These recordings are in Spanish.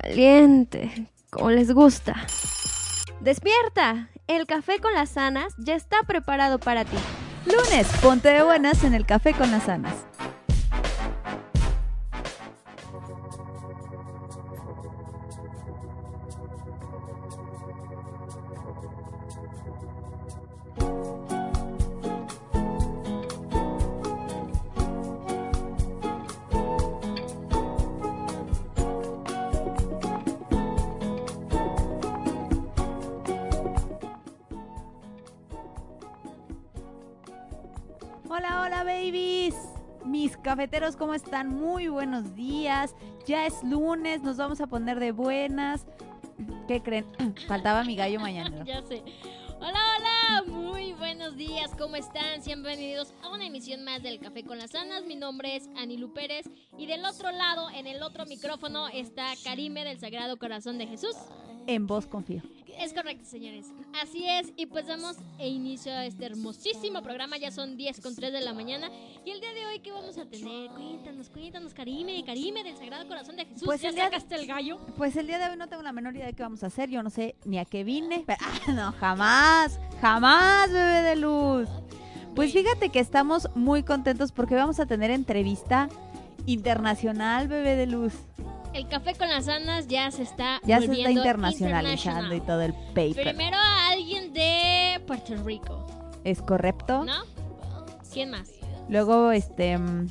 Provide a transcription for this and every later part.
Caliente, como les gusta. Despierta, el café con las sanas ya está preparado para ti. Lunes, ponte de buenas en el café con las sanas. Cafeteros, ¿cómo están? Muy buenos días. Ya es lunes, nos vamos a poner de buenas. ¿Qué creen? Faltaba mi gallo mañana. Ya sé. Hola, hola, muy buenos días, ¿cómo están? Sean bienvenidos a una emisión más del Café con las Sanas. Mi nombre es Anilu Pérez y del otro lado, en el otro micrófono, está Karime del Sagrado Corazón de Jesús. En vos confío. Es correcto, señores. Así es, y pues damos e inicio a este hermosísimo programa. Ya son 10 con 3 de la mañana. Y el día de hoy, ¿qué vamos a tener? Cuéntanos, cuéntanos, Karime, Karime del Sagrado Corazón de Jesús. Pues ¿Ya el día- sacaste el gallo? Pues el día de hoy no tengo la menor idea de qué vamos a hacer. Yo no sé ni a qué vine. Pero- ah, no, jamás, jamás, bebé de luz. Pues fíjate que estamos muy contentos porque vamos a tener entrevista internacional, bebé de luz. El Café con las Sanas ya se está Ya se está internacionalizando y todo el paper. Primero a alguien de Puerto Rico, Es correcto. ¿no? ¿Quién más? Luego, este. mm,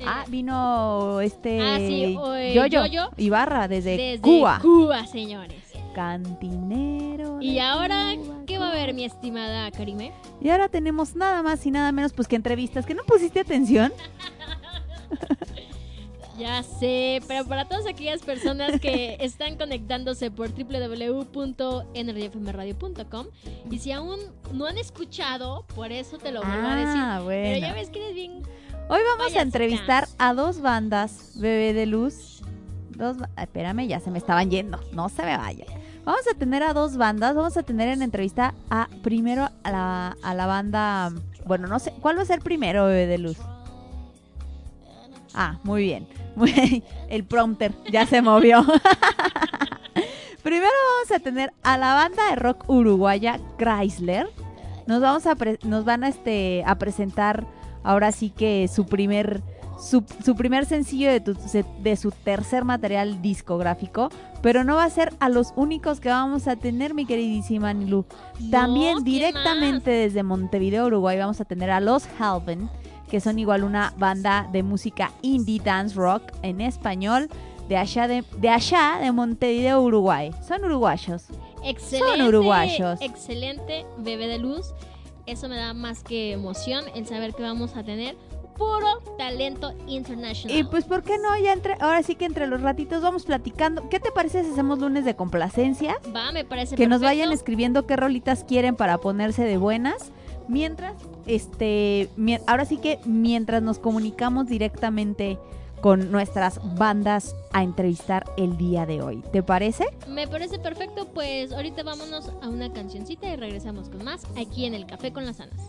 Eh, Ah, vino este. Ah, sí, o, eh, Yoyo Yoyo. Ibarra desde, desde Cuba. Cuba, señores. Cantinero. Y ahora, Cuba, ¿qué va a haber, mi estimada Karime? Y ahora tenemos nada más y nada menos pues que entrevistas. ¿Que no pusiste atención? Ya sé, pero para todas aquellas personas que están conectándose por www.nrfmradio.com y si aún no han escuchado, por eso te lo vuelvo a decir. Ah, Pero ya bueno. ves que eres bien... Hoy vamos a entrevistar a dos bandas, Bebé de Luz. Dos, ah, espérame, ya se me estaban yendo. No se me vaya. Vamos a tener a dos bandas. Vamos a tener en entrevista a primero a la, a la banda. Bueno, no sé. ¿Cuál va a ser primero, Bebé de Luz? Ah, muy bien. Muy- El prompter ya se movió. primero vamos a tener a la banda de rock uruguaya Chrysler. Nos vamos a pre- nos van a este a presentar ahora sí que su primer su, su primer sencillo de, tu- de su tercer material discográfico, pero no va a ser a los únicos que vamos a tener, mi queridísima Nilu. También ¿quién directamente desde Montevideo, Uruguay, vamos a tener a Los Halven, que son igual una banda de música indie dance rock en español de allá de, de allá de Montevideo, Uruguay. Son uruguayos. Excelente, uruguayos. Excelente bebé de luz. Eso me da más que emoción el saber que vamos a tener puro talento internacional. Y pues, ¿por qué no? Ya entre, ahora sí que entre los ratitos vamos platicando. ¿Qué te parece si hacemos lunes de complacencias? Va, me parece Que nos vayan escribiendo qué rolitas quieren para ponerse de buenas. Mientras, este, ahora sí que mientras nos comunicamos directamente con nuestras bandas a entrevistar el día de hoy. ¿Te parece? Me parece perfecto, pues ahorita vámonos a una cancioncita y regresamos con más aquí en el Café con las Anas.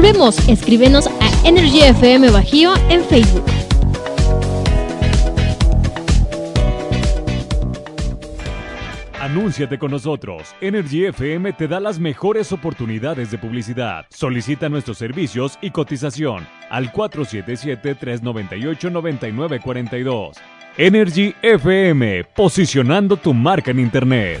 Volvemos. Escríbenos a Energy FM Bajío en Facebook. Anúnciate con nosotros. Energy FM te da las mejores oportunidades de publicidad. Solicita nuestros servicios y cotización al 477-398-9942. Energy FM, posicionando tu marca en Internet.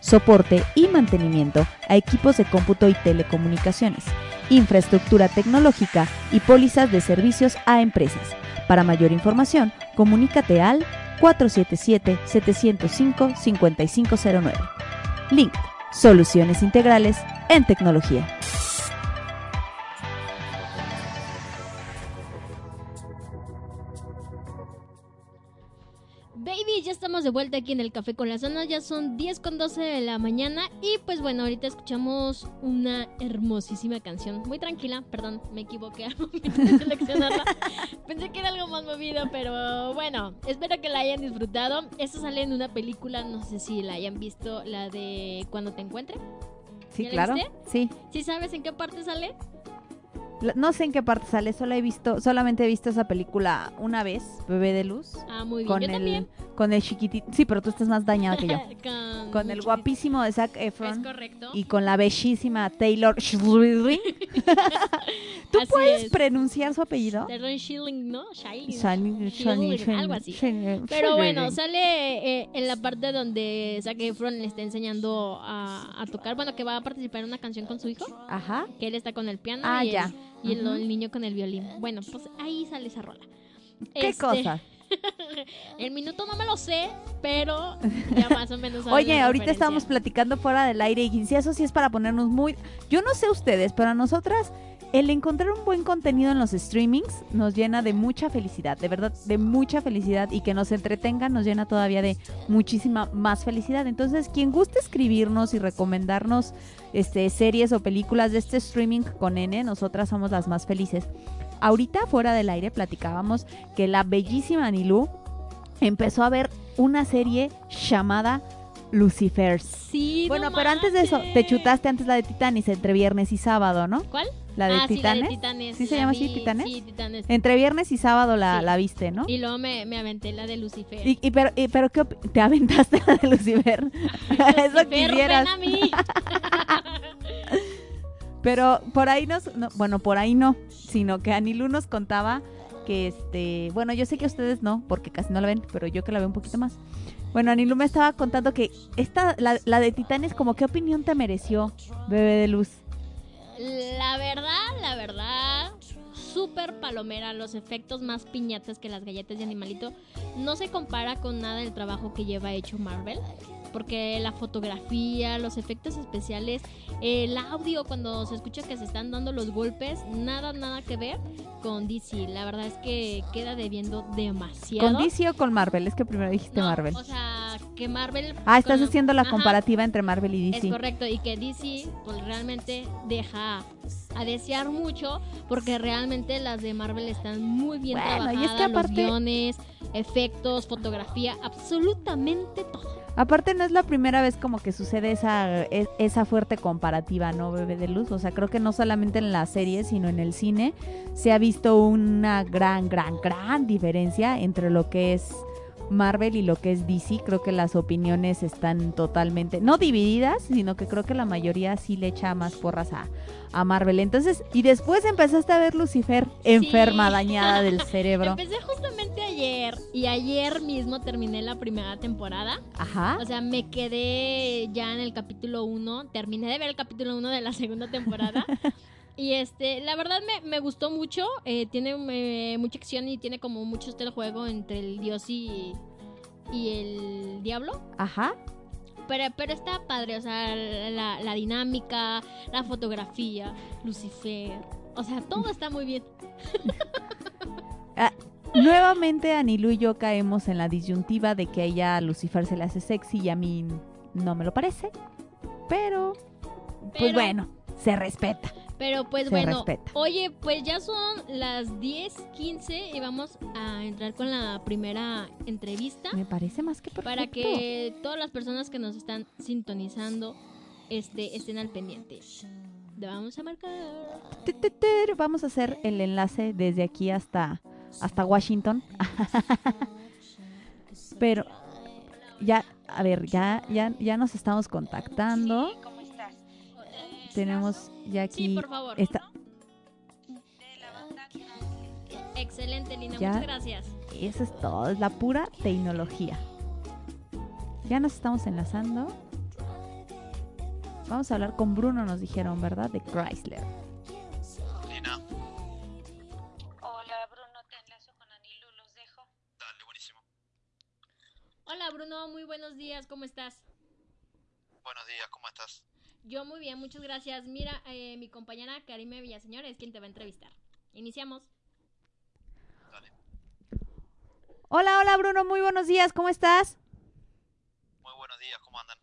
soporte y mantenimiento a equipos de cómputo y telecomunicaciones, infraestructura tecnológica y pólizas de servicios a empresas. Para mayor información, comunícate al 477-705-5509. Link. Soluciones integrales en tecnología. Baby, ya estamos de vuelta aquí en el Café con las Zonas. Ya son 10 con 12 de la mañana. Y pues bueno, ahorita escuchamos una hermosísima canción. Muy tranquila, perdón, me equivoqué al momento de seleccionarla. Pensé que era algo más movido, pero bueno, espero que la hayan disfrutado. Esto sale en una película, no sé si la hayan visto, la de Cuando te encuentre. Sí, ¿Ya la claro. viste? Sí. ¿Sí sabes en qué parte sale? No sé en qué parte sale, solo he visto, solamente he visto esa película una vez, Bebé de Luz. Ah, muy bien. Con Yo el, también. con el chiquitito. Sí, pero tú estás más dañada que yo. con, Con el guapísimo de Zac Es Efron correcto. y con la bellísima Taylor Shirley. ¿Tú Así puedes es. pronunciar su apellido? Schilling, ¿no? Schilling. Schilling, algo así. Pero bueno, sale eh, en la parte donde Zac Efron le está enseñando a, a tocar, bueno, que va a participar en una canción con su hijo, Ajá. que él está con el piano Ah, y, ya. Y el, niño con el violín. Bueno, pues ahí sale esa rola. ¿Qué Este, cosa? El minuto no me lo sé, pero ya más o menos. Oye, ahorita estábamos platicando fuera del aire y si eso sí es para ponernos muy... Yo no sé ustedes, pero a nosotras el encontrar un buen contenido en los streamings nos llena de mucha felicidad, de verdad, de mucha felicidad y que nos entretengan nos llena todavía de muchísima más felicidad. Entonces, quien guste escribirnos y recomendarnos este, series o películas de este streaming con N, nosotras somos las más felices. Ahorita fuera del aire platicábamos que la bellísima Anilú empezó a ver una serie llamada Lucifer. Sí, no Bueno, pero antes de eso, te chutaste antes la de Titanes entre viernes y sábado, ¿no? ¿Cuál? La de ah, sí, la de Titanes. ¿Sí se la llama así, Titanes? Sí, Titanes. Entre viernes y sábado la, Sí. la viste, ¿no? Y luego me, me aventé la de Lucifer. Y, y pero, y- pero ¿qué te aventaste la de Lucifer? Eso Lucifer, quisieras. ven a mí. Pero por ahí nos, no, bueno, por ahí no, sino que Anilú nos contaba que este, bueno, yo sé que ustedes no, porque casi no la ven, pero yo que la veo un poquito más. Bueno, Anilú me estaba contando que esta, la, la de Titanes, como qué opinión te mereció, bebé de luz. La verdad, la verdad, súper palomera. Los efectos más piñatas que las galletas de animalito. No se compara con nada del trabajo que lleva hecho Marvel. Porque la fotografía, los efectos especiales, el audio cuando se escucha que se están dando los golpes, nada, nada que ver con DC. La verdad es que queda debiendo demasiado. ¿Con DC o con Marvel? Es que primero dijiste No, Marvel. O sea, que Marvel. Ah, estás con- haciendo la Ajá. comparativa entre Marvel y DC. Es correcto, y que DC pues realmente deja a desear mucho porque realmente las de Marvel están muy bien Bueno, y trabajadas, es que aparte- los guiones, efectos, fotografía, absolutamente todo. Aparte no es la primera vez como que sucede esa, e- esa fuerte comparativa, ¿no, bebé de luz? O sea, creo que no solamente en la serie, sino en el cine se ha visto una gran, gran, gran diferencia entre lo que es Marvel y lo que es DC. Creo que las opiniones están totalmente, no divididas, sino que creo que la mayoría sí le echa más porras a, a Marvel. Entonces, y después empezaste a ver Lucifer enferma, dañada del cerebro. Empecé justamente ayer y ayer mismo terminé la primera temporada. Ajá. O sea, me quedé ya en el capítulo 1, terminé de ver el capítulo 1 de la segunda temporada. Y este, la verdad me, me gustó mucho. eh, tiene eh, mucha acción y tiene como mucho este juego entre el dios y, y el diablo. Ajá. Pero, pero está padre, o sea, la, la dinámica, la fotografía, Lucifer. O sea, todo está muy bien. Ah, nuevamente Anilu y yo caemos en la disyuntiva de que a ella a Lucifer se le hace sexy y a mí no me lo parece. Pero, pues Pero- bueno, se respeta. Pero pues Se bueno, respeta. oye, pues ya son las 10:15 y vamos a entrar con la primera entrevista Me parece más que perfecto. para que todas las personas que nos están sintonizando este, estén al pendiente. Le vamos a marcar. Vamos a hacer el enlace desde aquí hasta, hasta Washington. Pero ya, a ver, ya, ya, ya nos estamos contactando. Tenemos Sí, por favor. Excelente, Lina, muchas gracias. Eso es todo, es la pura tecnología. Ya nos estamos enlazando. Vamos a hablar con Bruno, nos dijeron, ¿verdad? De Chrysler. Lina. Hola, Bruno, te enlazo con Anilu, los dejo. Dale, buenísimo. Hola, Bruno, muy buenos días, ¿cómo estás? Buenos días, ¿cómo estás? Yo muy bien, muchas gracias. Mira, eh, mi compañera Karime Villaseñor es quien te va a entrevistar. Iniciamos. Hola, hola Bruno, muy buenos días, ¿cómo estás? Muy buenos días, ¿cómo andan?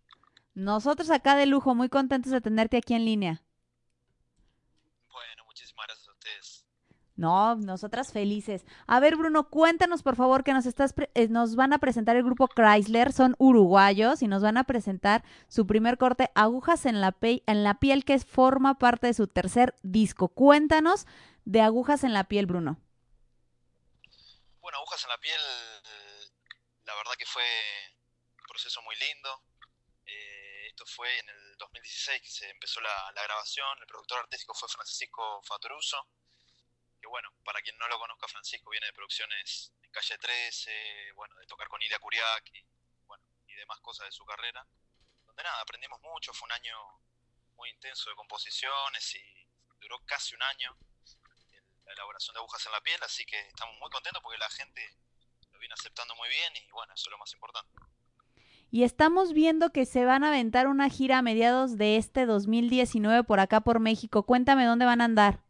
Nosotros acá de lujo, muy contentos de tenerte aquí en línea. Bueno, muchísimas gracias a ustedes. No, nosotras felices. A ver, Bruno, cuéntanos por favor que nos estás pre- eh, nos van a presentar el grupo Chrysler, son uruguayos y nos van a presentar su primer corte Agujas en la pe- en la piel que forma parte de su tercer disco. Cuéntanos de Agujas en la piel, Bruno. Bueno, Agujas en la piel, la verdad que fue un proceso muy lindo. Eh, esto fue en el 2016 que se empezó la, la grabación. El productor artístico fue Francisco Fatoruso. Bueno, para quien no lo conozca, Francisco viene de producciones en Calle 13, bueno, de tocar con Ilia Kuriak y, bueno, y demás cosas de su carrera. Donde nada, aprendimos mucho. Fue un año muy intenso de composiciones y duró casi un año la elaboración de agujas en la piel, así que estamos muy contentos porque la gente lo viene aceptando muy bien y bueno, eso es lo más importante. Y estamos viendo que se van a aventar una gira a mediados de este 2019 por acá por México. Cuéntame dónde van a andar.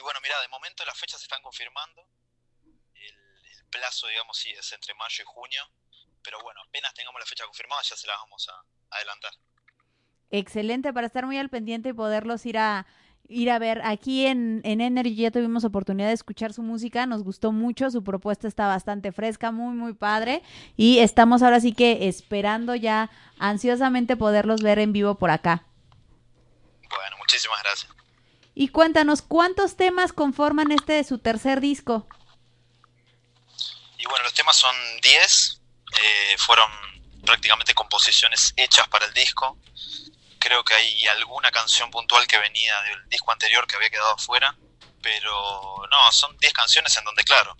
Y bueno, mira, de momento las fechas se están confirmando, el, el plazo, digamos, sí, es entre mayo y junio, pero bueno, apenas tengamos la fecha confirmada ya se la vamos a adelantar. Excelente para estar muy al pendiente y poderlos ir a ir a ver. Aquí en, en Energy ya tuvimos oportunidad de escuchar su música, nos gustó mucho, su propuesta está bastante fresca, muy, muy padre. Y estamos ahora sí que esperando ya ansiosamente poderlos ver en vivo por acá. Bueno, muchísimas gracias. Y cuéntanos, ¿cuántos temas conforman este de su tercer disco? Y bueno, los temas son 10, eh, fueron prácticamente composiciones hechas para el disco. Creo que hay alguna canción puntual que venía del disco anterior que había quedado afuera, pero no, son 10 canciones en donde, claro,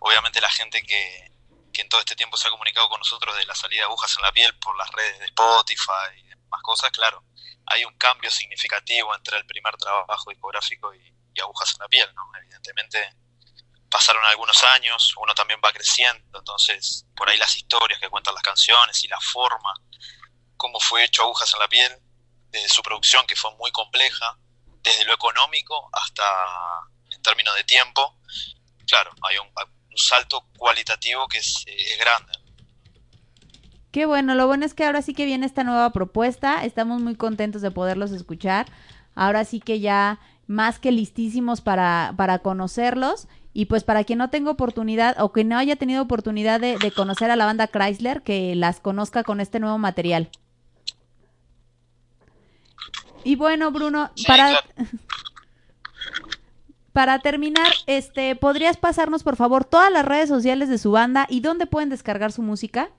obviamente la gente que, que en todo este tiempo se ha comunicado con nosotros de la salida de agujas en la piel por las redes de Spotify y demás cosas, claro, hay un cambio significativo entre el primer trabajo discográfico y, agujas en la piel, ¿no? Evidentemente pasaron algunos años, uno también va creciendo, entonces por ahí las historias que cuentan las canciones y la forma, cómo fue hecho Agujas en la piel, desde su producción que fue muy compleja, desde lo económico hasta en términos de tiempo, claro, hay un, un salto cualitativo que es, eh, es grande. Qué bueno, lo bueno es que ahora sí que viene esta nueva propuesta, estamos muy contentos de poderlos escuchar, ahora sí que ya más que listísimos para, para conocerlos y pues para quien no tenga oportunidad o que no haya tenido oportunidad de, de conocer a la banda Chrysler, que las conozca con este nuevo material. Y bueno, Bruno, Sí, para, claro. para terminar, este, ¿podrías pasarnos por favor todas las redes sociales de su banda y dónde pueden descargar su música?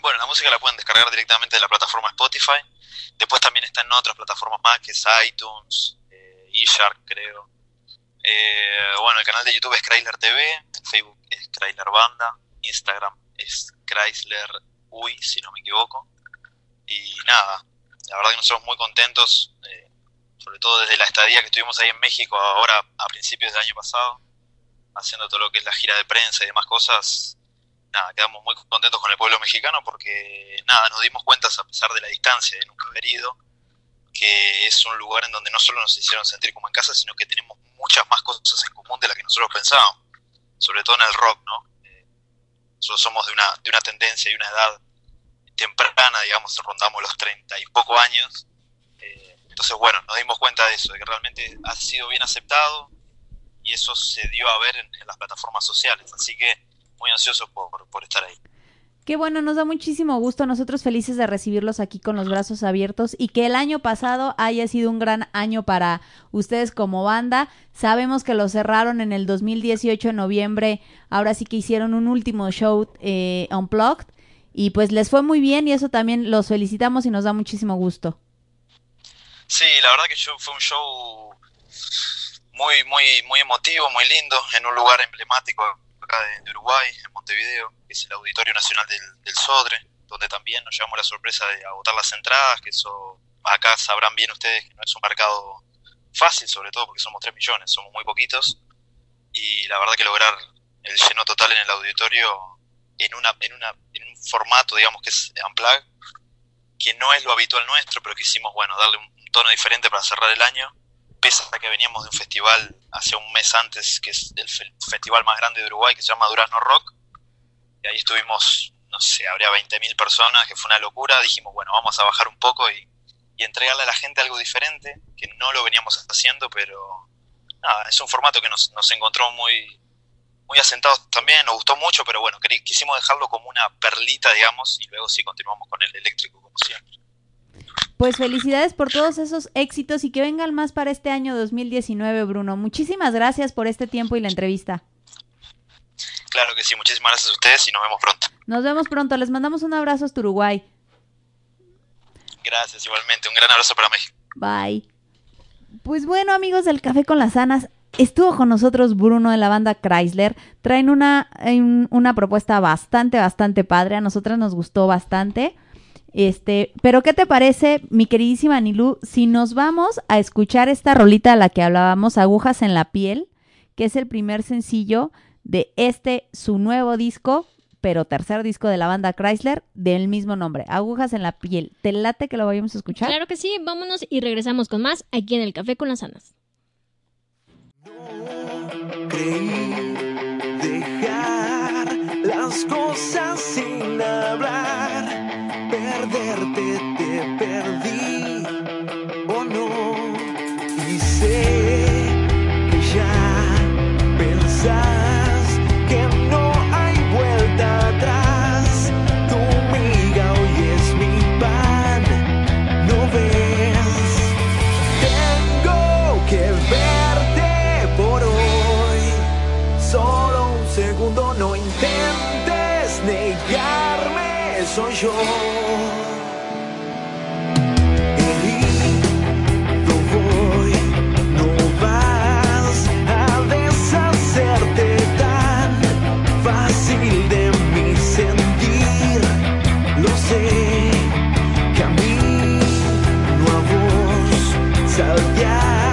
Bueno, la música la pueden descargar directamente de la plataforma Spotify. Después también está en otras plataformas más, que es iTunes, eh, eShark, creo. Eh, bueno, el canal de YouTube es Chrysler TV, Facebook es Chrysler Banda, Instagram es Chrysler Uy, si no me equivoco. Y nada, la verdad que nosotros muy contentos, eh, sobre todo desde la estadía que estuvimos ahí en México ahora a principios del año pasado, haciendo todo lo que es la gira de prensa y demás cosas, nada, quedamos muy contentos con el pueblo mexicano porque, nada, nos dimos cuenta, a pesar de la distancia de nunca haber ido, que es un lugar en donde no solo nos hicieron sentir como en casa, sino que tenemos muchas más cosas en común de las que nosotros pensábamos, sobre todo en el rock, ¿no? Eh, nosotros somos de una, de una tendencia y una edad temprana, digamos, rondamos los treinta y poco años, eh, entonces, bueno, nos dimos cuenta de eso, de que realmente ha sido bien aceptado y eso se dio a ver en, en las plataformas sociales, así que muy ansioso por, por estar ahí. Qué bueno, nos da muchísimo gusto. Nosotros felices de recibirlos aquí con los brazos abiertos y que el año pasado haya sido un gran año para ustedes como banda. Sabemos que lo cerraron en el 2018 en noviembre. Ahora sí que hicieron un último show eh, unplugged y pues les fue muy bien y eso también los felicitamos y nos da muchísimo gusto. Sí, la verdad que fue un show muy, muy, muy emotivo, muy lindo, en un lugar emblemático acá de, Uruguay, en Montevideo, que es el Auditorio Nacional del, Sodre, donde también nos llevamos la sorpresa de agotar las entradas, que eso acá sabrán bien ustedes que no es un mercado fácil, sobre todo porque somos 3 millones, somos muy poquitos, y la verdad que lograr el lleno total en el auditorio en, una, en, una, en un formato, digamos, que es Unplugged, que no es lo habitual nuestro, pero quisimos, bueno, darle un tono diferente para cerrar el año. Pese a que veníamos de un festival hace un mes antes, que es el fe- festival más grande de Uruguay, que se llama Durazno Rock, y ahí estuvimos, no sé, habría 20.000 personas, que fue una locura. Dijimos, bueno, vamos a bajar un poco y, y entregarle a la gente algo diferente, que no lo veníamos haciendo, pero nada, es un formato que nos, nos encontró muy, muy asentados también, nos gustó mucho, pero bueno, quisimos dejarlo como una perlita, digamos, y luego sí continuamos con el eléctrico como siempre. Pues felicidades por todos esos éxitos y que vengan más para este año 2019, Bruno. Muchísimas gracias por este tiempo y la entrevista. Claro que sí, muchísimas gracias a ustedes y nos vemos pronto. Nos vemos pronto. Les mandamos un abrazo hasta Uruguay. Gracias igualmente, un gran abrazo para México. Bye. Pues bueno, amigos del Café con las Anas, estuvo con nosotros Bruno de la banda Chrysler. Traen una, un- una propuesta bastante, bastante padre. A nosotras nos gustó bastante. Este, pero ¿qué te parece, mi queridísima Anilú, si nos vamos a escuchar esta rolita a la que hablábamos, Agujas en la piel, que es el primer sencillo de este su nuevo disco, pero tercer disco de la banda Chrysler del mismo nombre, Agujas en la piel. ¿Te late que lo vayamos a escuchar? Claro que sí, vámonos y regresamos con más aquí en el Café con las Anas. Creí dejar las cosas sin hablar, perderte te perdí o no. Y sé que ya pensás yo. Herido voy, no vas a deshacerte tan fácil de mi sentir. Lo sé, camino a vos, salteas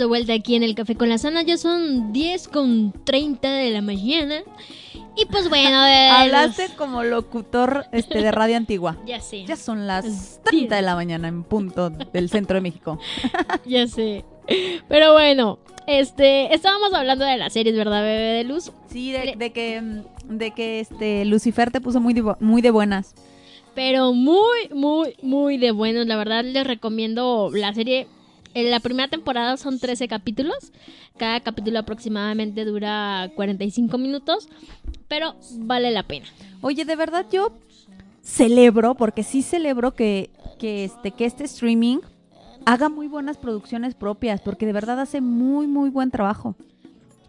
de vuelta aquí en el Café con la Sana. Ya son 10 con 30 de la mañana. Y pues bueno, de Hablaste como locutor este, de radio antigua. Ya sé. Ya son las 30 de la mañana en punto del centro de México. ya sé. Pero bueno, este, estábamos hablando de las series, ¿verdad, bebé de luz? Sí, de, de que, mm, de que este Lucifer te puso muy de, muy de buenas. Pero muy, muy, muy de buenos. La verdad les recomiendo la serie. En la primera temporada son 13 capítulos. Cada capítulo aproximadamente dura 45 minutos. Pero vale la pena. Oye, de verdad yo celebro, porque sí celebro que, que, este, que este streaming haga muy buenas producciones propias, porque de verdad hace muy, muy buen trabajo.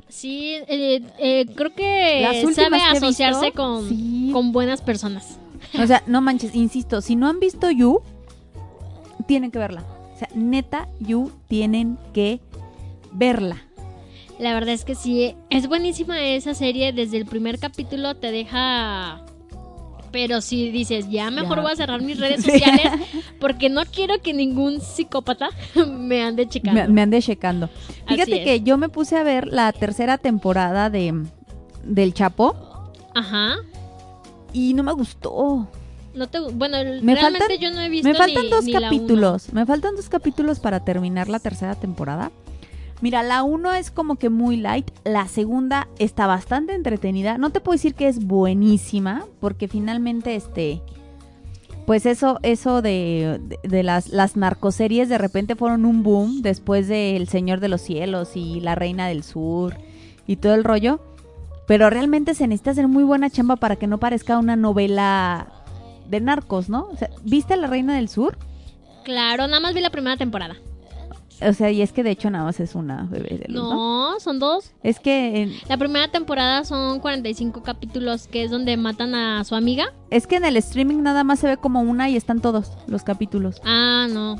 Sí, eh, eh, creo que sabe que asociarse visto, con, sí. con buenas personas. O sea, no manches, insisto, si no han visto You, tienen que verla. Sea, neta, You tienen que verla. La verdad es que sí, es buenísima esa serie. Desde el primer capítulo te deja... Pero si dices, ya mejor Ya. voy a cerrar mis redes sociales porque no quiero que ningún psicópata me ande checando. Me, me andé checando. Fíjate es. que yo me puse a ver la tercera temporada de del Chapo Ajá. y no me gustó. No te, bueno, Me realmente faltan- yo no he visto Me faltan ni- dos ni capítulos. Me faltan dos capítulos para terminar la tercera temporada. Mira, la uno es como que muy light. La segunda está bastante entretenida. No te puedo decir que es buenísima, porque finalmente, este. Pues eso, eso de, de- de las, las narcoseries de repente fueron un boom después de El Señor de los Cielos y La Reina del Sur y todo el rollo. Pero realmente se necesita hacer muy buena chamba para que no parezca una novela de narcos, ¿no? O sea, ¿Viste La Reina del Sur? Claro, nada más vi la primera temporada. o sea, y es que de hecho nada más es una bebé de luz, ¿no? No, son dos. Es que en- La primera temporada son 45 capítulos, que es donde matan a su amiga. es que en el streaming nada más se ve como una y están todos los capítulos. Ah, no.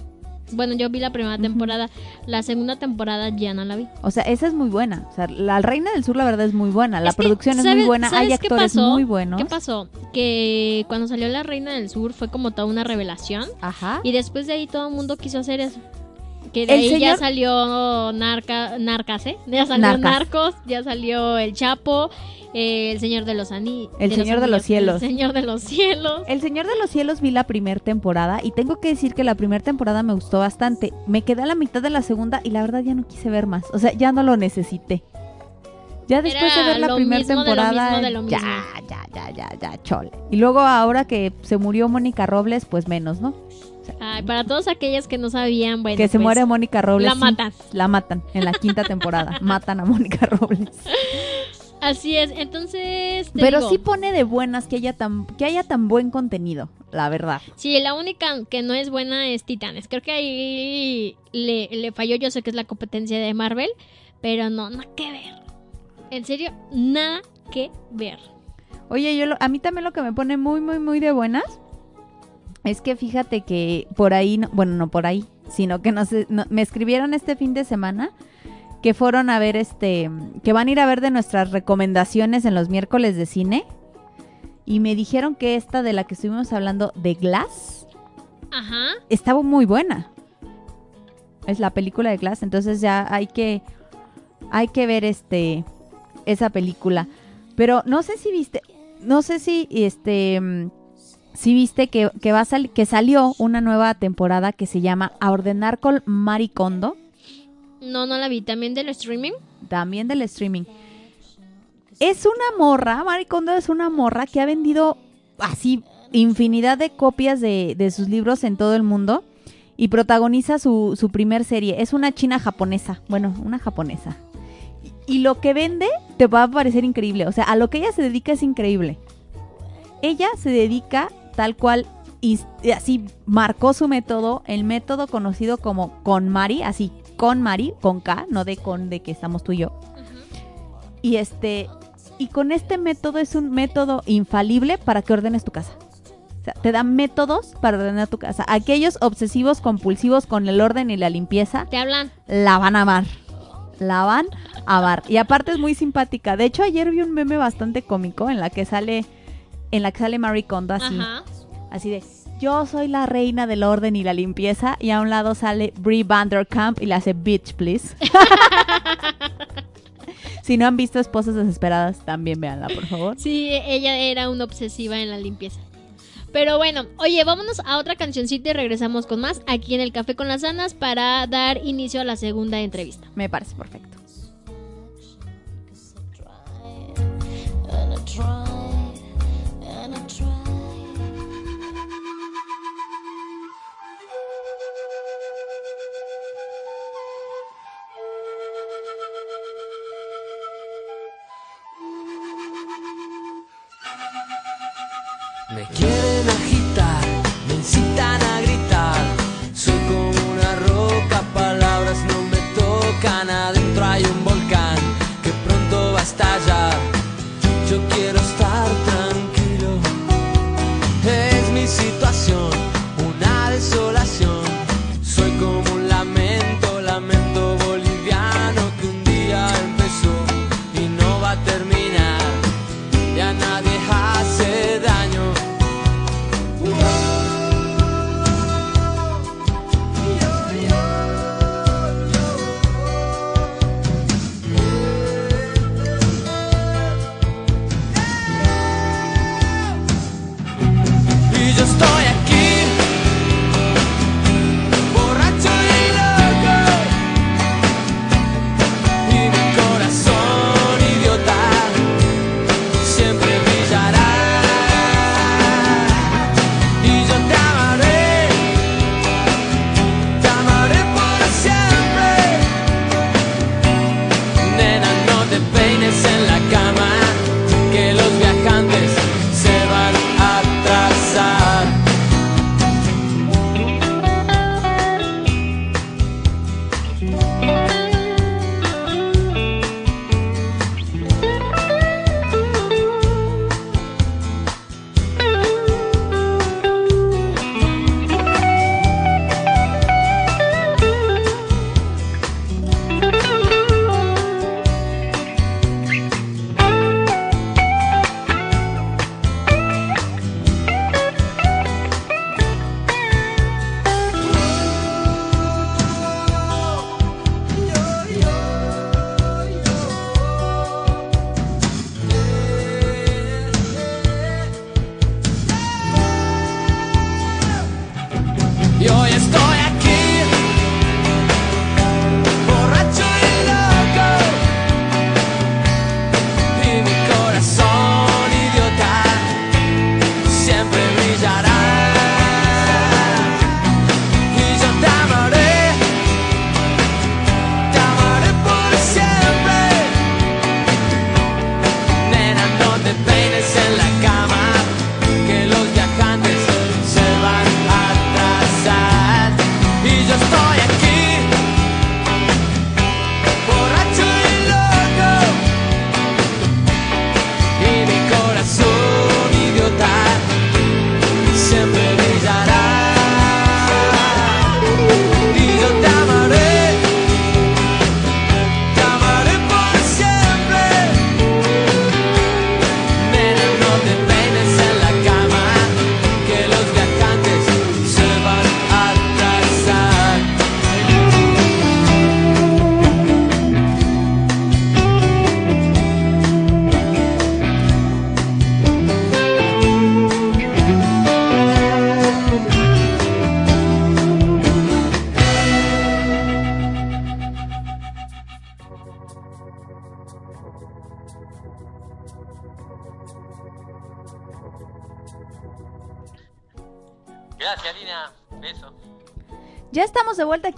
Bueno, yo vi la primera temporada. La segunda temporada ya no la vi. O sea, esa es muy buena. O sea, la Reina del Sur la verdad es muy buena. La Es que, producción es muy ¿sabes- buena. Hay qué actores pasó? muy buenos. ¿Qué pasó? Que cuando salió La Reina del Sur fue como toda una revelación. Ajá. Y después de ahí todo el mundo quiso hacer eso. Que de El ahí ya señor- salió Narca, Narcas, ¿eh? Ya salió Narcas. Narcos, ya salió El Chapo, eh, El Señor de los Anillos. El Señor de los Cielos. El Señor de los Cielos. El Señor de los Cielos vi la primera temporada y tengo que decir que la primera temporada me gustó bastante. Me quedé a la mitad de la segunda y la verdad ya no quise ver más. O sea, ya no lo necesité. Ya después de ver la primera mismo de lo temporada, mismo de lo ya, mismo. ya, ya, ya, ya, chole. Y luego ahora que se murió Mónica Robles, pues menos, ¿no? Ay, para todos aquellos que no sabían, bueno. que se pues, muere Mónica Robles. La sí, matan. la matan en la quinta temporada. matan a Mónica Robles. Así es, entonces. te Pero digo, sí pone de buenas que haya tan que haya tan buen contenido, la verdad. Sí, la única que no es buena es Titanes. Creo que ahí le, le falló. Yo sé que es la competencia de Marvel, pero no, nada que ver. En serio, nada que ver. Oye, yo lo- a mí también lo que me pone muy, muy, muy de buenas es que fíjate que por ahí, no- bueno, no por ahí, sino que no sé, no- me escribieron este fin de semana que fueron a ver este, que van a ir a ver de nuestras recomendaciones en los miércoles de cine y me dijeron que esta de la que estuvimos hablando de Glass Ajá. estaba muy buena. Es la película de Glass, entonces ya hay que hay que ver este esa película. Pero no sé si viste, no sé si este si viste que, que va a sal- que salió una nueva temporada que se llama A ordenar con Maricondo, No, no la vi. También del streaming. también del streaming. Es una morra, Maricondo es una morra que ha vendido así infinidad de copias de, sus libros en todo el mundo y protagoniza su, primer serie. Es una china japonesa, bueno, una japonesa. Y, lo que vende te va a parecer increíble, o sea, a lo que ella se dedica es increíble. Ella se dedica tal cual y así marcó su método, el método conocido como con Mari, así con Mari, con K, no de con de que estamos tú y yo. Y este y con este método es un método infalible para que ordenes tu casa. O sea, te da métodos para ordenar tu casa. Aquellos obsesivos compulsivos con el orden y la limpieza Te hablan. la van a amar. La van a amar. Y aparte es muy simpática. De hecho, ayer vi un meme bastante cómico en la que sale en la que sale Marie Kondo así. Ajá. Así de, yo soy la reina del orden y la limpieza. Y a un lado sale Brie Vanderkamp y le hace bitch, please. si no han visto Esposas Desesperadas, también véanla, por favor. Sí, ella era una obsesiva en la limpieza. Pero bueno, oye, vámonos a otra cancioncita y regresamos con más aquí en el Café con las Anas para dar inicio a la segunda entrevista. Me parece perfecto.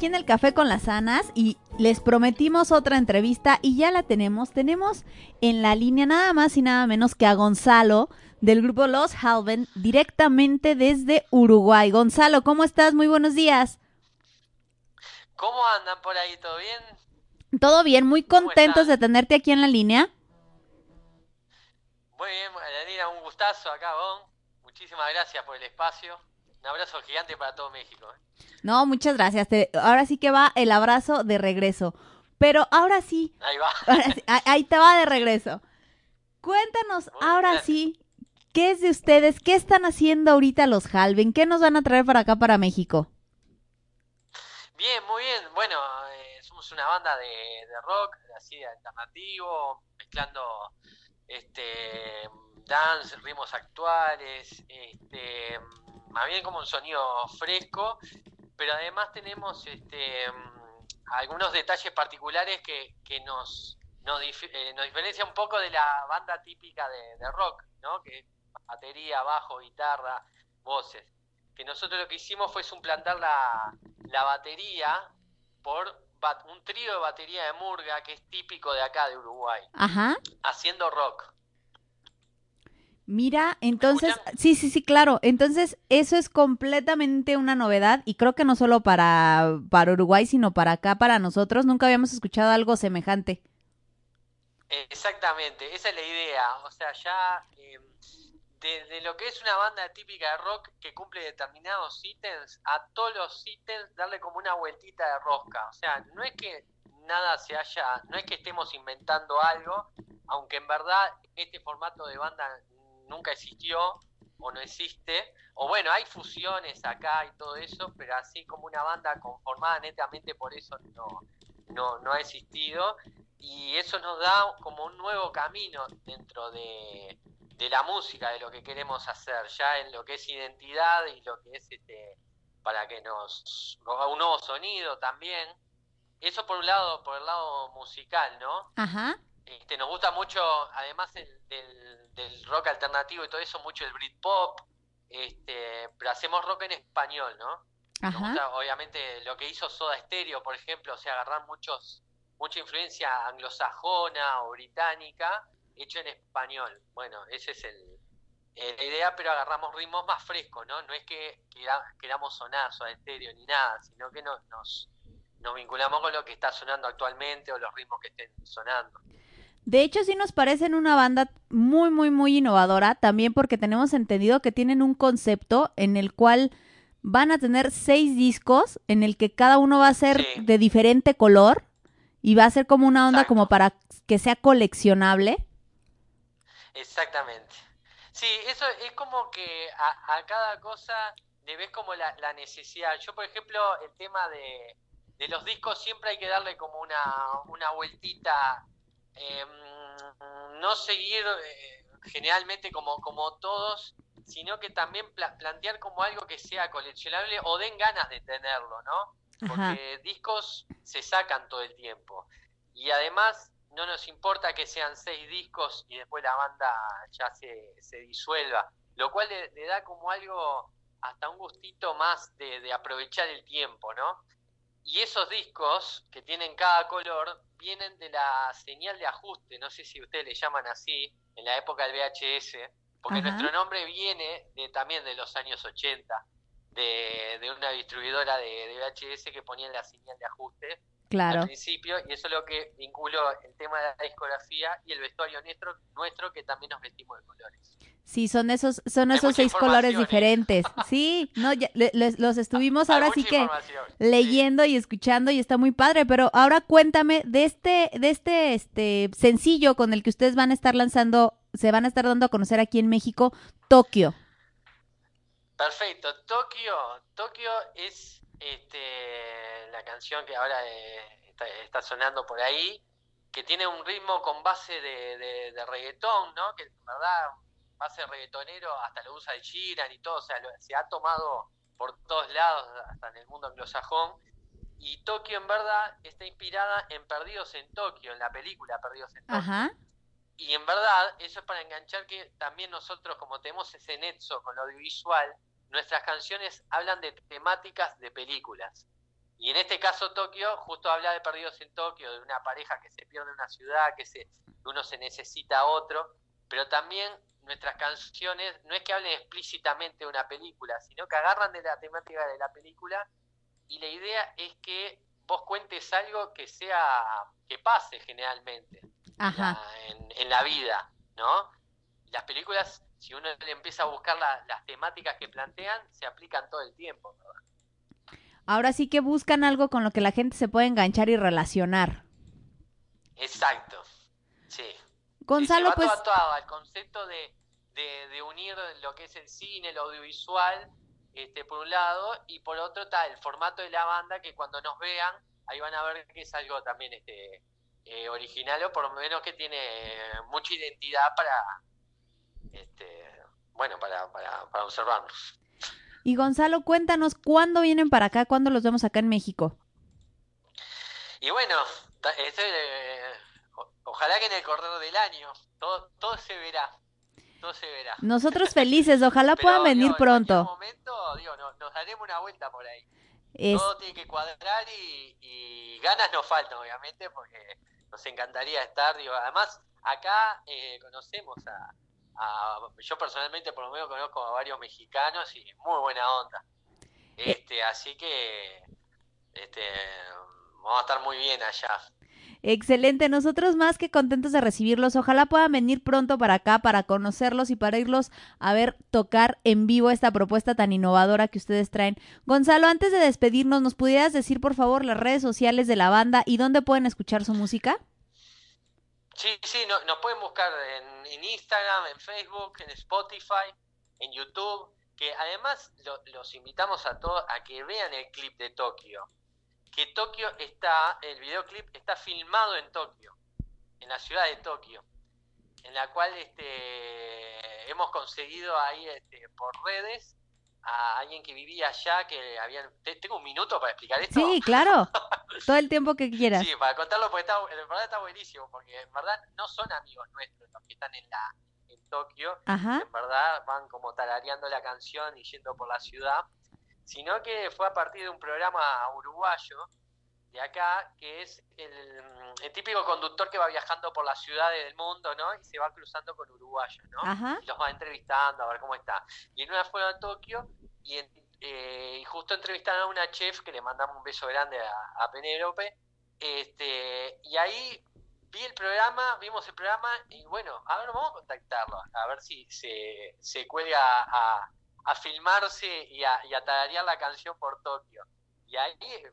Aquí en el Café con las Anas y les prometimos otra entrevista y ya la tenemos. Tenemos en la línea nada más y nada menos que a Gonzalo del grupo Los Halven directamente desde Uruguay. Gonzalo, ¿cómo estás? Muy buenos días. ¿Cómo andan por ahí? ¿Todo bien? Todo bien, muy ¿Cómo contentos de tenerte aquí en la línea. Muy bien, Lina, un gustazo acá, vos. Muchísimas gracias por el espacio. Un abrazo gigante para todo México. ¿eh? No, muchas gracias. Te- ahora sí que va el abrazo de regreso. Pero ahora sí, Ahí va. ahora sí, a- ahí te va de regreso. Cuéntanos ahora sí, ¿qué es de ustedes? ¿Qué están haciendo ahorita los Halven? ¿Qué nos van a traer para acá, para México? Bien, muy bien. Bueno, eh, somos una banda de, de rock, así de alternativo, mezclando este dance, ritmos actuales, este más bien como un sonido fresco, pero además tenemos este mm, algunos detalles particulares que, que nos nos, dif- eh, nos diferencia un poco de la banda típica de, de rock, ¿no? Que es batería, bajo, guitarra, voces. Que nosotros lo que hicimos fue suplantar la, la batería por bat- un trío de batería de murga que es típico de acá de Uruguay, Ajá. haciendo rock. Mira, entonces, sí, sí, sí, claro. Entonces, eso es completamente una novedad y creo que no solo para, para Uruguay, sino para acá, para nosotros. Nunca habíamos escuchado algo semejante. Exactamente, esa es la idea. O sea, ya eh, de, de lo que es una banda típica de rock que cumple determinados ítems, a todos los ítems darle como una vueltita de rosca. O sea, no es que nada se haya, no es que estemos inventando algo, aunque en verdad este formato de banda nunca existió o no existe, o bueno, hay fusiones acá y todo eso, pero así como una banda conformada netamente por eso no, no, ha existido y eso nos da como un nuevo camino dentro de, de la música, de lo que queremos hacer, ya en lo que es identidad y lo que es este para que nos un nuevo sonido también. Eso por un lado, por el lado musical, ¿no? Ajá. Este, nos gusta mucho, además el- del, del rock alternativo y todo eso, mucho el Britpop, este, pero hacemos rock en español, ¿no? Nos gusta, obviamente, lo que hizo Soda Stereo, por ejemplo, o sea, agarrar muchos, mucha influencia anglosajona o británica, hecho en español. Bueno, esa es el, eh, la idea, pero agarramos ritmos más frescos, ¿no? No es que quera- queramos sonar Soda Stereo ni nada, sino que no- nos, nos vinculamos con lo que está sonando actualmente o los ritmos que estén sonando. De hecho, sí nos parecen una banda muy, muy, muy innovadora, también porque tenemos entendido que tienen un concepto en el cual van a tener seis discos, en el que cada uno va a ser de diferente color y va a ser como una onda como para que sea coleccionable. Exactamente. Sí, eso es como que a, a cada cosa le ves como la, la necesidad. Yo, por ejemplo, el tema de, de los discos siempre hay que darle como una, una vueltita, eh, no seguir eh, generalmente como, como todos, sino que también pla- plantear como algo que sea coleccionable o den ganas de tenerlo, ¿no? Ajá. Porque discos se sacan todo el tiempo. Y además no nos importa que sean seis discos y después la banda ya se, se disuelva, lo cual le, le da como algo, hasta un gustito más de, de aprovechar el tiempo, ¿no? Y esos discos que tienen cada color vienen de la señal de ajuste, no sé si ustedes le llaman así, en la época del VHS, porque Ajá. nuestro nombre viene de, también de los años 80, de, de una distribuidora de, de VHS que ponía la señal de ajuste Claro. al principio, y eso es lo que vinculó el tema de la discografía y el vestuario nuestro, nuestro que también nos vestimos de colores. Sí, son esos, son esos seis colores ¿eh? diferentes. Sí, no, ya- les- los estuvimos ahora sí que leyendo y escuchando y está muy padre. Pero ahora cuéntame de este, de este, este sencillo con el que ustedes van a estar lanzando, se van a estar dando a conocer aquí en México, Tokio. Perfecto. Tokio, Tokio es este, la canción que ahora eh, está, está sonando por ahí, que tiene un ritmo con base de, de, de reggaetón, ¿no? Que en verdad, base reggaetonero, hasta lo usa el Sheeran y todo, o sea, lo- se ha tomado por todos lados, hasta en el mundo anglosajón. Y Tokio, en verdad, está inspirada en Perdidos en Tokio, en la película Perdidos en Tokio. Ajá. Y en verdad, eso es para enganchar que también nosotros, como tenemos ese nexo con lo audiovisual, nuestras canciones hablan de temáticas de películas. Y en este caso Tokio justo habla de Perdidos en Tokio, de una pareja que se pierde en una ciudad, que, se, uno se necesita a otro, pero también nuestras canciones no es que hablen explícitamente de una película, sino que agarran de la temática de la película y la idea es que vos cuentes algo que sea, que pase generalmente Ajá. en, en la vida, ¿no? Las películas, si uno le empieza a buscar la- las temáticas que plantean, se aplican todo el tiempo, ¿verdad? Ahora sí que buscan algo con lo que la gente se puede enganchar y relacionar. Exacto, sí. Gonzalo, pues, al concepto de, de, de unir lo que es el cine, el audiovisual, este, por un lado, y por otro está el formato de la banda, que cuando nos vean, ahí van a ver que es algo también este, eh, original, o por lo menos que tiene mucha identidad para, este, bueno, para, para, para observarnos. y Gonzalo, cuéntanos cuándo vienen para acá, cuándo los vemos acá en México. Y bueno, este, eh, ojalá que en el correr del año todo, todo se verá, todo se verá. Nosotros felices, ojalá Pero, puedan venir digo, en pronto. momento, digo, no- nos daremos una vuelta por ahí. Es- Todo tiene que cuadrar y, y ganas nos faltan, obviamente, porque nos encantaría estar. Digo, además, acá eh, conocemos a, a- Yo personalmente, por lo menos, conozco a varios mexicanos y muy buena onda. Este, así que. Este, vamos a estar muy bien allá. Excelente, nosotros más que contentos de recibirlos. Ojalá puedan venir pronto para acá para conocerlos y para irlos a ver tocar en vivo esta propuesta tan innovadora que ustedes traen. Gonzalo, antes de despedirnos, ¿nos pudieras decir por favor las redes sociales de la banda y dónde pueden escuchar su música? Sí, sí, no- nos pueden buscar en, en Instagram, en Facebook, en Spotify, en YouTube, que además lo- los invitamos a todos a que vean el clip de Tokio. Que Tokio está, el videoclip está filmado en Tokio, en la ciudad de Tokio, en la cual este, hemos conseguido ahí este, por redes a alguien que vivía allá, que habían... ¿te- ¿Tengo un minuto para explicar esto? Sí, claro. Todo el tiempo que quieras. Sí, para contarlo porque está, en verdad está buenísimo, porque en verdad no son amigos nuestros los que están en la en Tokio, Ajá. en verdad van como tarareando la canción y yendo por la ciudad, sino que fue a partir de un programa uruguayo de acá, que es el, el típico conductor que va viajando por las ciudades del mundo, ¿no? Y se va cruzando con uruguayos, ¿no? Ajá. Y los va entrevistando a ver cómo está. Y en una fueron a Tokio y, en- eh, y justo entrevistaron a una chef que le mandamos un beso grande a, a Penélope. Este, y ahí vi el programa, vimos el programa y bueno, a ver, vamos a contactarlo, a ver si se, se cuelga a, a filmarse y a, y a tararear la canción por Tokio. Y ahí,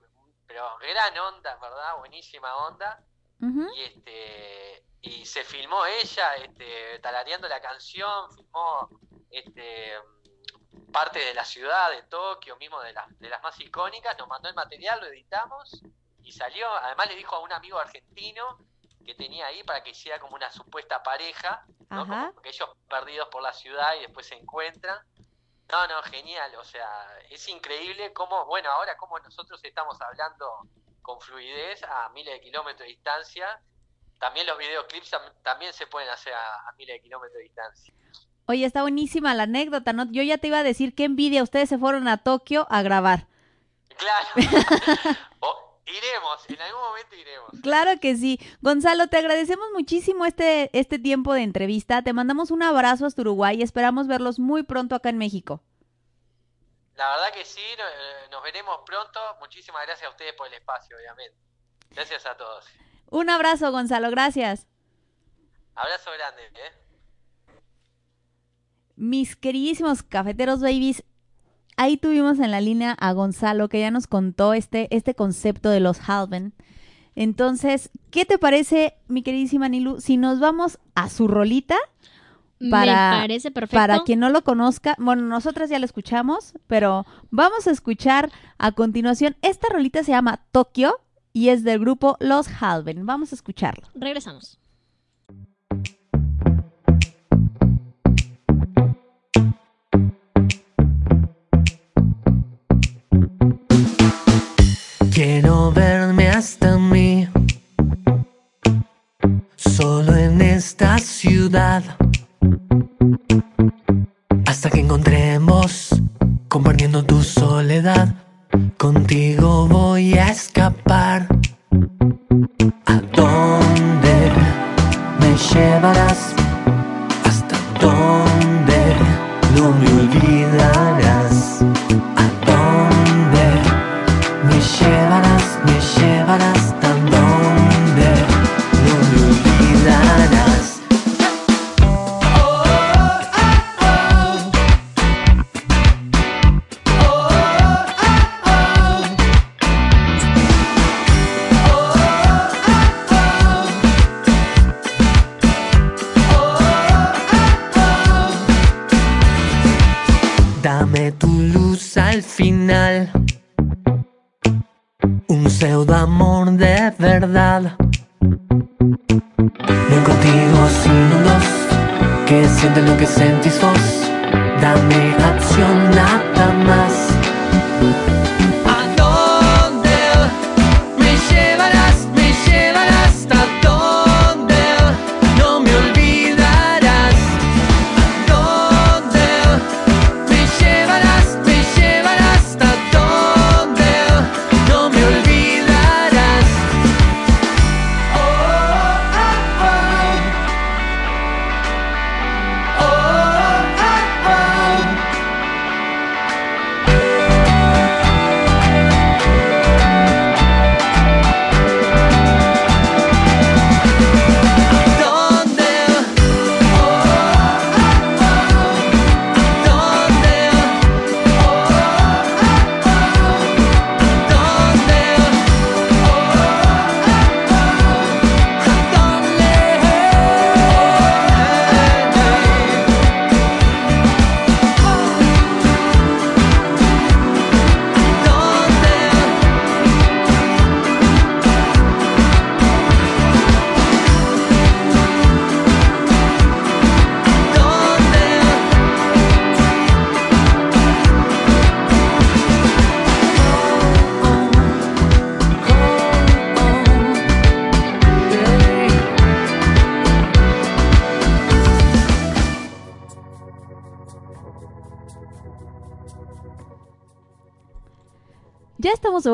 pero gran onda, ¿verdad? Buenísima onda y este y se filmó ella este tarareando la canción filmó este parte de la ciudad de Tokio mismo de las de las más icónicas nos mandó el material lo editamos y salió además le dijo a un amigo argentino que tenía ahí para que hiciera como una supuesta pareja ¿no? Como que ellos perdidos por la ciudad y después se encuentran no, no, genial, o sea, es increíble cómo, bueno, ahora como nosotros estamos hablando con fluidez a miles de kilómetros de distancia, también los videoclips tam- también se pueden hacer a, a miles de kilómetros de distancia. Oye, está buenísima la anécdota, ¿no? Yo ya te iba a decir qué envidia, ustedes se fueron a Tokio a grabar. Claro, O- iremos, en algún momento iremos. Claro que sí. Gonzalo, te agradecemos muchísimo este, este tiempo de entrevista. Te mandamos un abrazo hasta Uruguay y esperamos verlos muy pronto acá en México. La verdad que sí, eh, nos veremos pronto. Muchísimas gracias a ustedes por el espacio, obviamente. Gracias a todos. Un abrazo, Gonzalo, gracias. Abrazo grande, ¿eh? Mis queridísimos cafeteros babies, ahí tuvimos en la línea a Gonzalo que ya nos contó este, este concepto de los Halven. Entonces, ¿qué te parece, mi queridísima Nilu, si nos vamos a su rolita? Para, Me parece perfecto. Para quien no lo conozca, bueno, nosotras ya lo escuchamos, pero vamos a escuchar a continuación. Esta rolita se llama Tokio y es del grupo Los Halven. Vamos a escucharlo. Regresamos.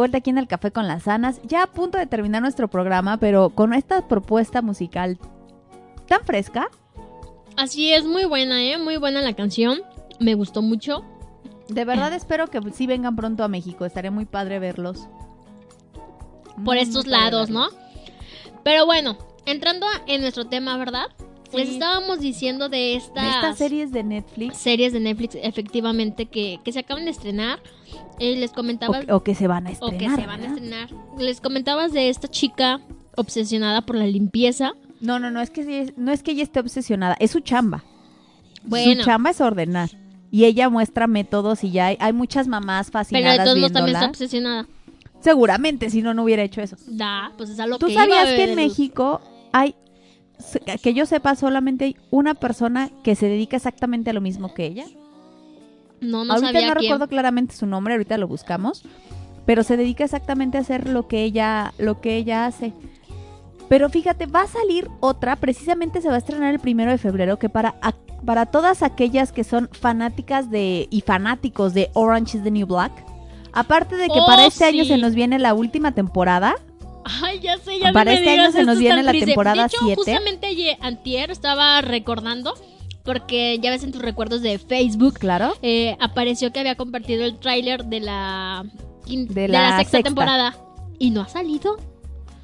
Vuelta aquí en el Café con las Anas, ya a punto de terminar nuestro programa, pero con esta propuesta musical tan fresca. Así es, muy buena, ¿eh? Muy buena la canción. Me gustó mucho. De verdad espero que sí vengan pronto a México, estaría muy padre verlos. Por estos lados, ¿no? Pero bueno, entrando en nuestro tema, ¿verdad? Sí. Les estábamos diciendo de estas, De estas series de Netflix series de Netflix, efectivamente, que, que se acaban de estrenar. Eh, les o, comentaba... que- o que se van a o estrenar. que se van a estrenar. Les comentabas de esta chica obsesionada por la limpieza. No, no, no es que no es que ella esté obsesionada, es su chamba. Bueno. Su chamba es ordenar. Y ella muestra métodos y ya hay, hay muchas mamás Pero fascinadas de todos modos también está viéndola. obsesionada. Seguramente, si no, no hubiera hecho eso. Da, pues es a lo ¿Tú que iba, sabías que en México hay, que yo sepa, solamente hay una persona que se dedica exactamente a lo mismo que ella? No, no ahorita sabía no quién. recuerdo claramente su nombre, ahorita lo buscamos, pero se dedica exactamente a hacer lo que ella, lo que ella hace. Pero fíjate, va a salir otra, precisamente se va a estrenar el primero de febrero, que para, a- para todas aquellas que son fanáticas de y fanáticos de Orange is the New Black, aparte de que Oh, para este año se nos viene la última temporada, Ay, ya sé, ya Para me este año se nos viene la triste. temporada De hecho, siete. justamente ayer, antier estaba recordando, porque ya ves en tus recuerdos de Facebook, claro, eh, apareció que había compartido el tráiler de la, De de la la sexta, sexta. temporada. ¿Y no ha salido?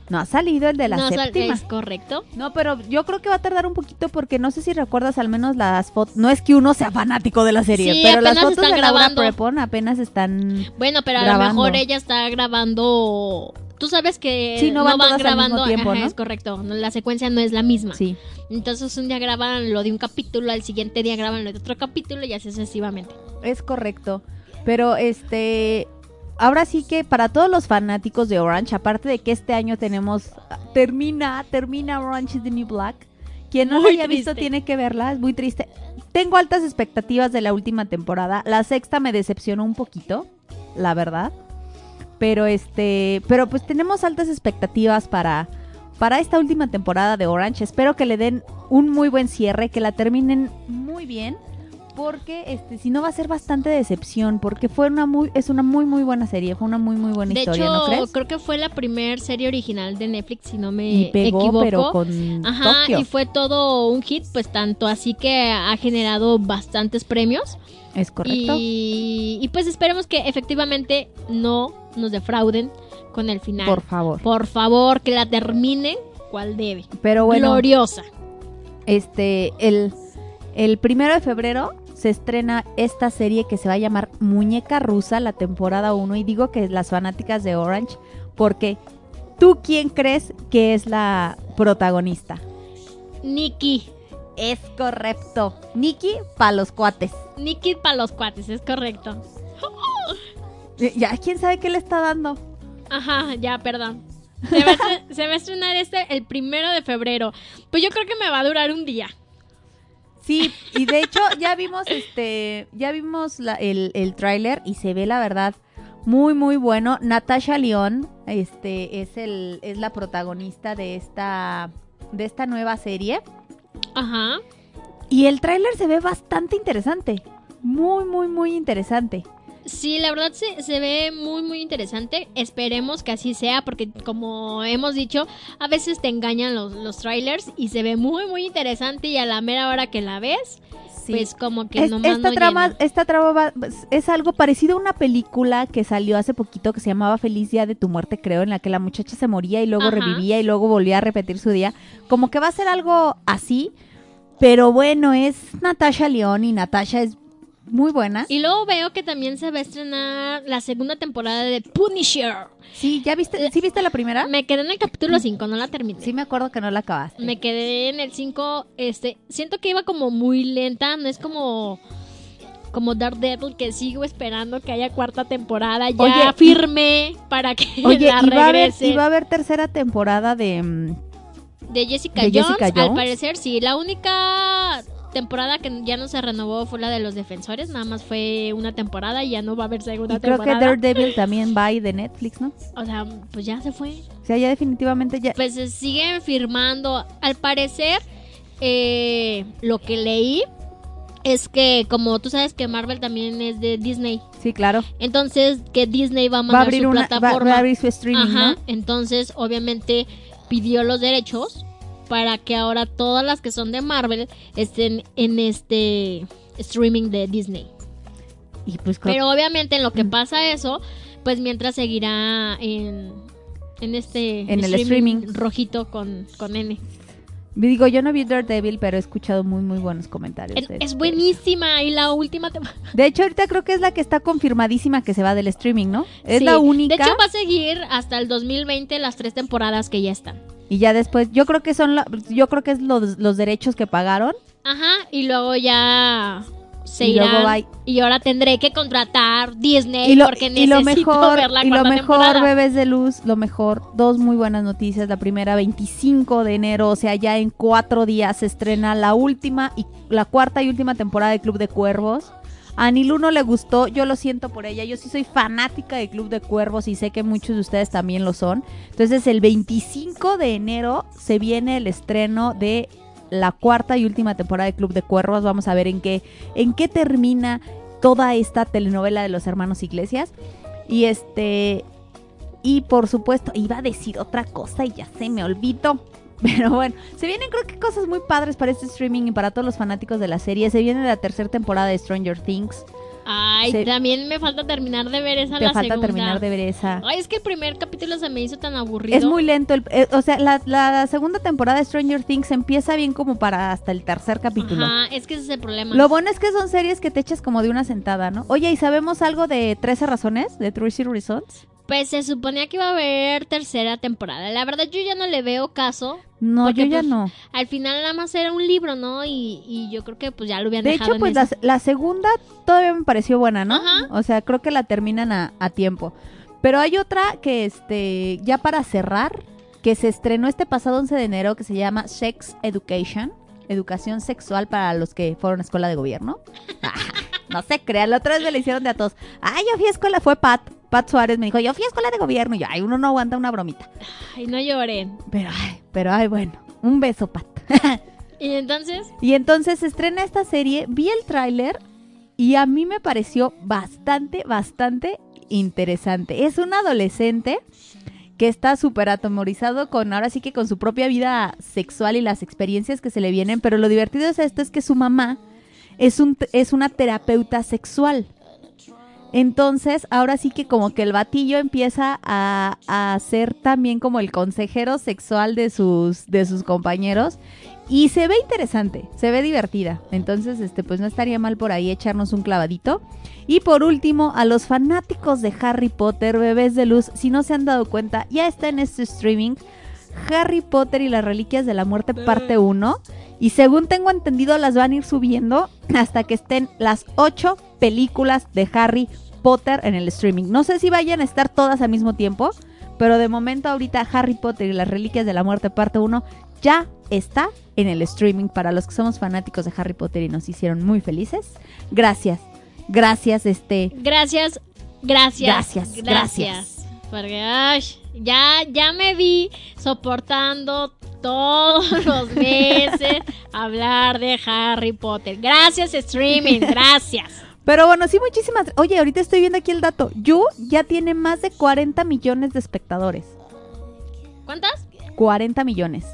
no ha salido el de la no séptima. Es correcto. No, pero yo creo que va a tardar un poquito porque no sé si recuerdas al menos las fotos. No es que uno sea fanático de la serie, Sí, pero las fotos están de Laura. Prepon apenas están. Bueno, pero a lo mejor ella está grabando... Tú sabes que Sí, no van todas al mismo grabando, tiempo, ajá, ¿no? es correcto, no, la secuencia no es la misma. Sí. Entonces un día graban lo de un capítulo, al siguiente día graban lo de otro capítulo y así sucesivamente. Es correcto. Pero este. Ahora sí que para todos los fanáticos de Orange, aparte de que este año tenemos. Termina, termina Orange is the New Black. Quien no la Muy haya visto tiene que verla, es muy triste. Tengo altas expectativas de la última temporada. La sexta me decepcionó un poquito, la verdad. Pero este, pero pues tenemos altas expectativas para para esta última temporada de Orange. Espero que le den un muy buen cierre, que la terminen muy bien, porque este si no va a ser bastante decepción porque fue una muy es una muy muy buena serie, fue una muy muy buena De historia, hecho, ¿no crees? creo que fue la primer serie original de Netflix, si no me Y pegó, equivoco. pero con Ajá, Tokio. y fue todo un hit, pues tanto así que ha generado bastantes premios. Es correcto. Y, y pues esperemos que efectivamente no nos defrauden con el final. Por favor. Por favor, que la terminen cual debe. Pero bueno, Gloriosa. este el el primero de febrero se estrena esta serie que se va a llamar Muñeca Rusa, la temporada 1. Y digo que las fanáticas de Orange, porque ¿tú quién crees que es la protagonista? Nikki. Es correcto. Nikki para los cuates. Nikki para los cuates, es correcto. Ya, ¿quién sabe qué le está dando? Ajá, ya, perdón. Se va, a estre- se va a estrenar este el primero de febrero. Pues yo creo que me va a durar un día. Sí, y de hecho ya vimos este, ya vimos la- el, el tráiler y se ve la verdad muy muy bueno. Natasha León, este, es el, es la protagonista de esta, de esta nueva serie. Ajá. Y el tráiler se ve bastante interesante, muy muy muy interesante. Sí, la verdad se, se ve muy, muy interesante. Esperemos que así sea, porque como hemos dicho, a veces te engañan los, los trailers y se ve muy, muy interesante. Y a la mera hora que la ves, Sí. pues como que Es- nomás esta no trama, llena. esta trama va- es algo parecido a una película que salió hace poquito que se llamaba Feliz Día de tu Muerte, creo, en la que la muchacha se moría y luego Ajá. revivía y luego volvía a repetir su día. Como que va a ser algo así, pero bueno, es Natasha León y Natasha es muy buena. Y luego veo que también se va a estrenar la segunda temporada de Punisher. Sí, ¿ya viste? ¿Sí viste la primera? Me quedé en el capítulo 5, no la terminé. Sí me acuerdo que no la acabaste. Me quedé en el 5, este, siento que iba como muy lenta, no es como como Daredevil que sigo esperando que haya cuarta temporada ya Oye, firme para que Oye, la y va, a haber, regrese. y va a haber tercera temporada de... mm, De Jessica, ¿De Jones, Jessica al parecer sí, la única temporada que ya no se renovó fue la de los defensores, nada más fue una temporada y ya no va a haber segunda Y creo que temporada. Daredevil también va ahí de Netflix, ¿no? O sea, pues ya se fue. O sea, ya definitivamente ya... Pues se siguen firmando. Al parecer, eh, lo que leí es que, como tú sabes que Marvel también es de Disney. Sí, claro. Entonces, que Disney va a Va a mandar abrir su una- va- plataforma. va a abrir su streaming, Ajá. ¿no? Entonces, obviamente, pidió los derechos para que ahora todas las que son de Marvel estén en este streaming de Disney. Y pues Pero obviamente en lo que pasa eso, pues mientras seguirá en, en este En el streaming. rojito con, con N. Digo, yo no vi Daredevil, pero he escuchado muy, muy buenos comentarios. Es, de es este. buenísima y la última temporada. De hecho, ahorita creo que es la que está confirmadísima que se va del streaming, ¿no? Es Sí. la única. De hecho, va a seguir hasta el 2020 las tres temporadas que ya están. Y ya después, yo creo que son, la- yo creo que es los, los derechos que pagaron. Ajá, y luego ya se Y luego. Y ahora tendré que contratar Disney Y lo, porque y lo necesito mejor, ver la y lo mejor, temporada. bebés de luz, lo mejor, dos muy buenas noticias. La primera, 25 de enero, o sea, ya en cuatro días se estrena la última y la cuarta y última temporada de Club de Cuervos. A Nilu no le gustó, yo lo siento por ella. Yo sí soy fanática de Club de Cuervos y sé que muchos de ustedes también lo son. Entonces, el 25 de enero se viene el estreno de la cuarta y última temporada de Club de Cuervos. Vamos a ver en qué, en qué termina toda esta telenovela de los hermanos Iglesias. Y este. Y por supuesto, iba a decir otra cosa y ya se me olvidó. Pero bueno, se vienen creo que cosas muy padres para este streaming y para todos los fanáticos de la serie. Se viene la tercera temporada de Stranger Things. Ay, Se- también me falta terminar de ver esa Te la falta segunda. terminar de ver esa. Ay, es que el primer capítulo se me hizo tan aburrido. Es muy lento. el- eh, o sea, la, la segunda temporada de Stranger Things empieza bien como para hasta el tercer capítulo. Ajá, es que ese es el problema. Lo bueno es que son series que te echas como de una sentada, ¿no? Oye, ¿y sabemos algo de 13 razones? ¿De 13 Reasons? Pues se suponía que iba a haber tercera temporada. La verdad yo ya no le veo caso. No, porque, yo ya pues, no. Al final nada más era un libro, ¿no? Y, y yo creo que pues ya lo hubieran De dejado hecho, en pues la, segunda todavía me pareció buena, ¿no? O sea, creo que la terminan a, a tiempo. Pero hay otra que, este, ya para cerrar, que se estrenó este pasado 11 de enero, que se llama Sex Education, educación sexual para los que fueron a escuela de gobierno. no se crean, la otra vez me la hicieron de a todos. Ay, yo fui a escuela, fue Pat. Pat Suárez me dijo, yo fui a escuela de gobierno. Y yo, ay, uno no aguanta una bromita. Ay, no lloren. Pero, ay, pero, ay, bueno, un beso, Pat. Y entonces, Y entonces se estrena esta serie, vi el tráiler y a mí me pareció bastante, bastante interesante. Es un adolescente que está súper atemorizado con, ahora sí que con su propia vida sexual y las experiencias que se le vienen, pero lo divertido es esto, es que su mamá es, un, es una terapeuta sexual. Entonces, ahora sí que como que el batillo empieza a, a ser también como el consejero sexual de sus, de sus compañeros. Y se ve interesante, se ve divertida. Entonces, este, pues no estaría mal por ahí echarnos un clavadito. Y por último, a los fanáticos de Harry Potter, bebés de luz, si no se han dado cuenta, ya está en este streaming. Harry Potter y las Reliquias de la Muerte, parte 1. Y según tengo entendido, las van a ir subiendo hasta que estén las 8 películas de Harry Potter en el streaming. No sé si vayan a estar todas al mismo tiempo, pero de momento ahorita Harry Potter y las Reliquias de la Muerte, parte 1, ya está en el streaming para los que somos fanáticos de Harry Potter y nos hicieron muy felices. Gracias. Gracias, este. gracias, gracias. Gracias, gracias. Porque ay, ya, ya me vi soportando todos los meses hablar de Harry Potter. Gracias, streaming, gracias. Pero bueno, sí, muchísimas. Oye, ahorita estoy viendo aquí el dato. You ya tiene más de 40 millones de espectadores. ¿Cuántas? 40 millones.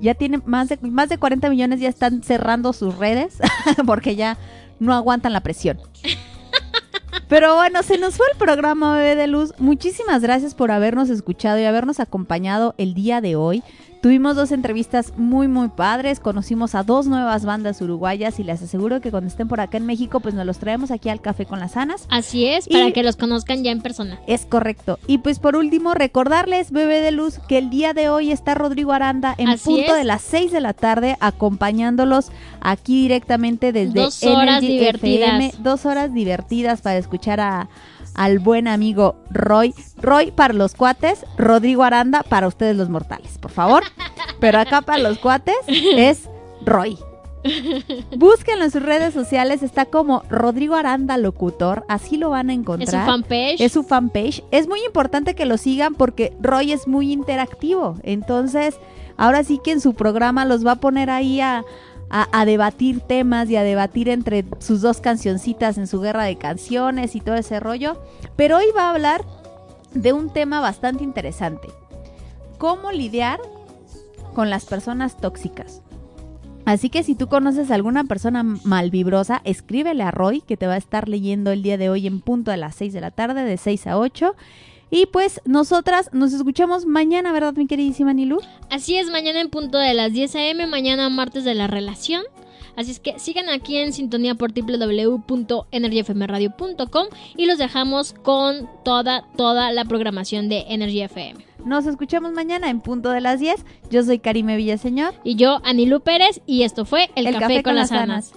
Ya tiene más de, más de 40 millones, ya están cerrando sus redes porque ya no aguantan la presión. Pero bueno, se nos fue el programa Bebé de Luz. Muchísimas gracias por habernos escuchado y habernos acompañado el día de hoy. Tuvimos dos entrevistas muy muy padres, conocimos a dos nuevas bandas uruguayas y les aseguro que cuando estén por acá en México pues nos los traemos aquí al Café con las Anas. Así es, para Y- que los conozcan ya en persona. Es correcto. Y pues por último, recordarles, bebé de luz, que el día de hoy está Rodrigo Aranda en Así punto es. de las 6 de la tarde, acompañándolos aquí directamente desde Dos horas Energy divertidas. FM. Dos horas divertidas para escuchar a, al buen amigo Roy. Roy para los cuates, Rodrigo Aranda para ustedes los mortales, por favor. Pero acá para los cuates es Roy. Búsquenlo en sus redes sociales, está como Rodrigo Aranda Locutor, así lo van a encontrar. Es su fanpage. Es su fanpage. Es muy importante que lo sigan porque Roy es muy interactivo. Entonces, ahora sí que en su programa los va a poner ahí a, a- debatir temas y a debatir entre sus dos cancioncitas en su guerra de canciones y todo ese rollo. Pero hoy va a hablar de un tema bastante interesante. ¿Cómo lidiar con las personas tóxicas? Así que si tú conoces a alguna persona malvibrosa, escríbele a Roy, que te va a estar leyendo el día de hoy en punto a las 6 de la tarde, de 6 a 8. Y pues nosotras nos escuchamos mañana, ¿verdad, mi queridísima Nilu? Así es, mañana en punto de las 10 a.m., mañana martes de la relación. Así es que sigan aquí en sintonía por www.energyfmradio.com y los dejamos con toda, toda la programación de Energy FM. Nos escuchamos mañana en punto de las 10. Yo soy Karime Villaseñor. Y yo, Anilú Pérez, y esto fue El, Café, con, las Anas.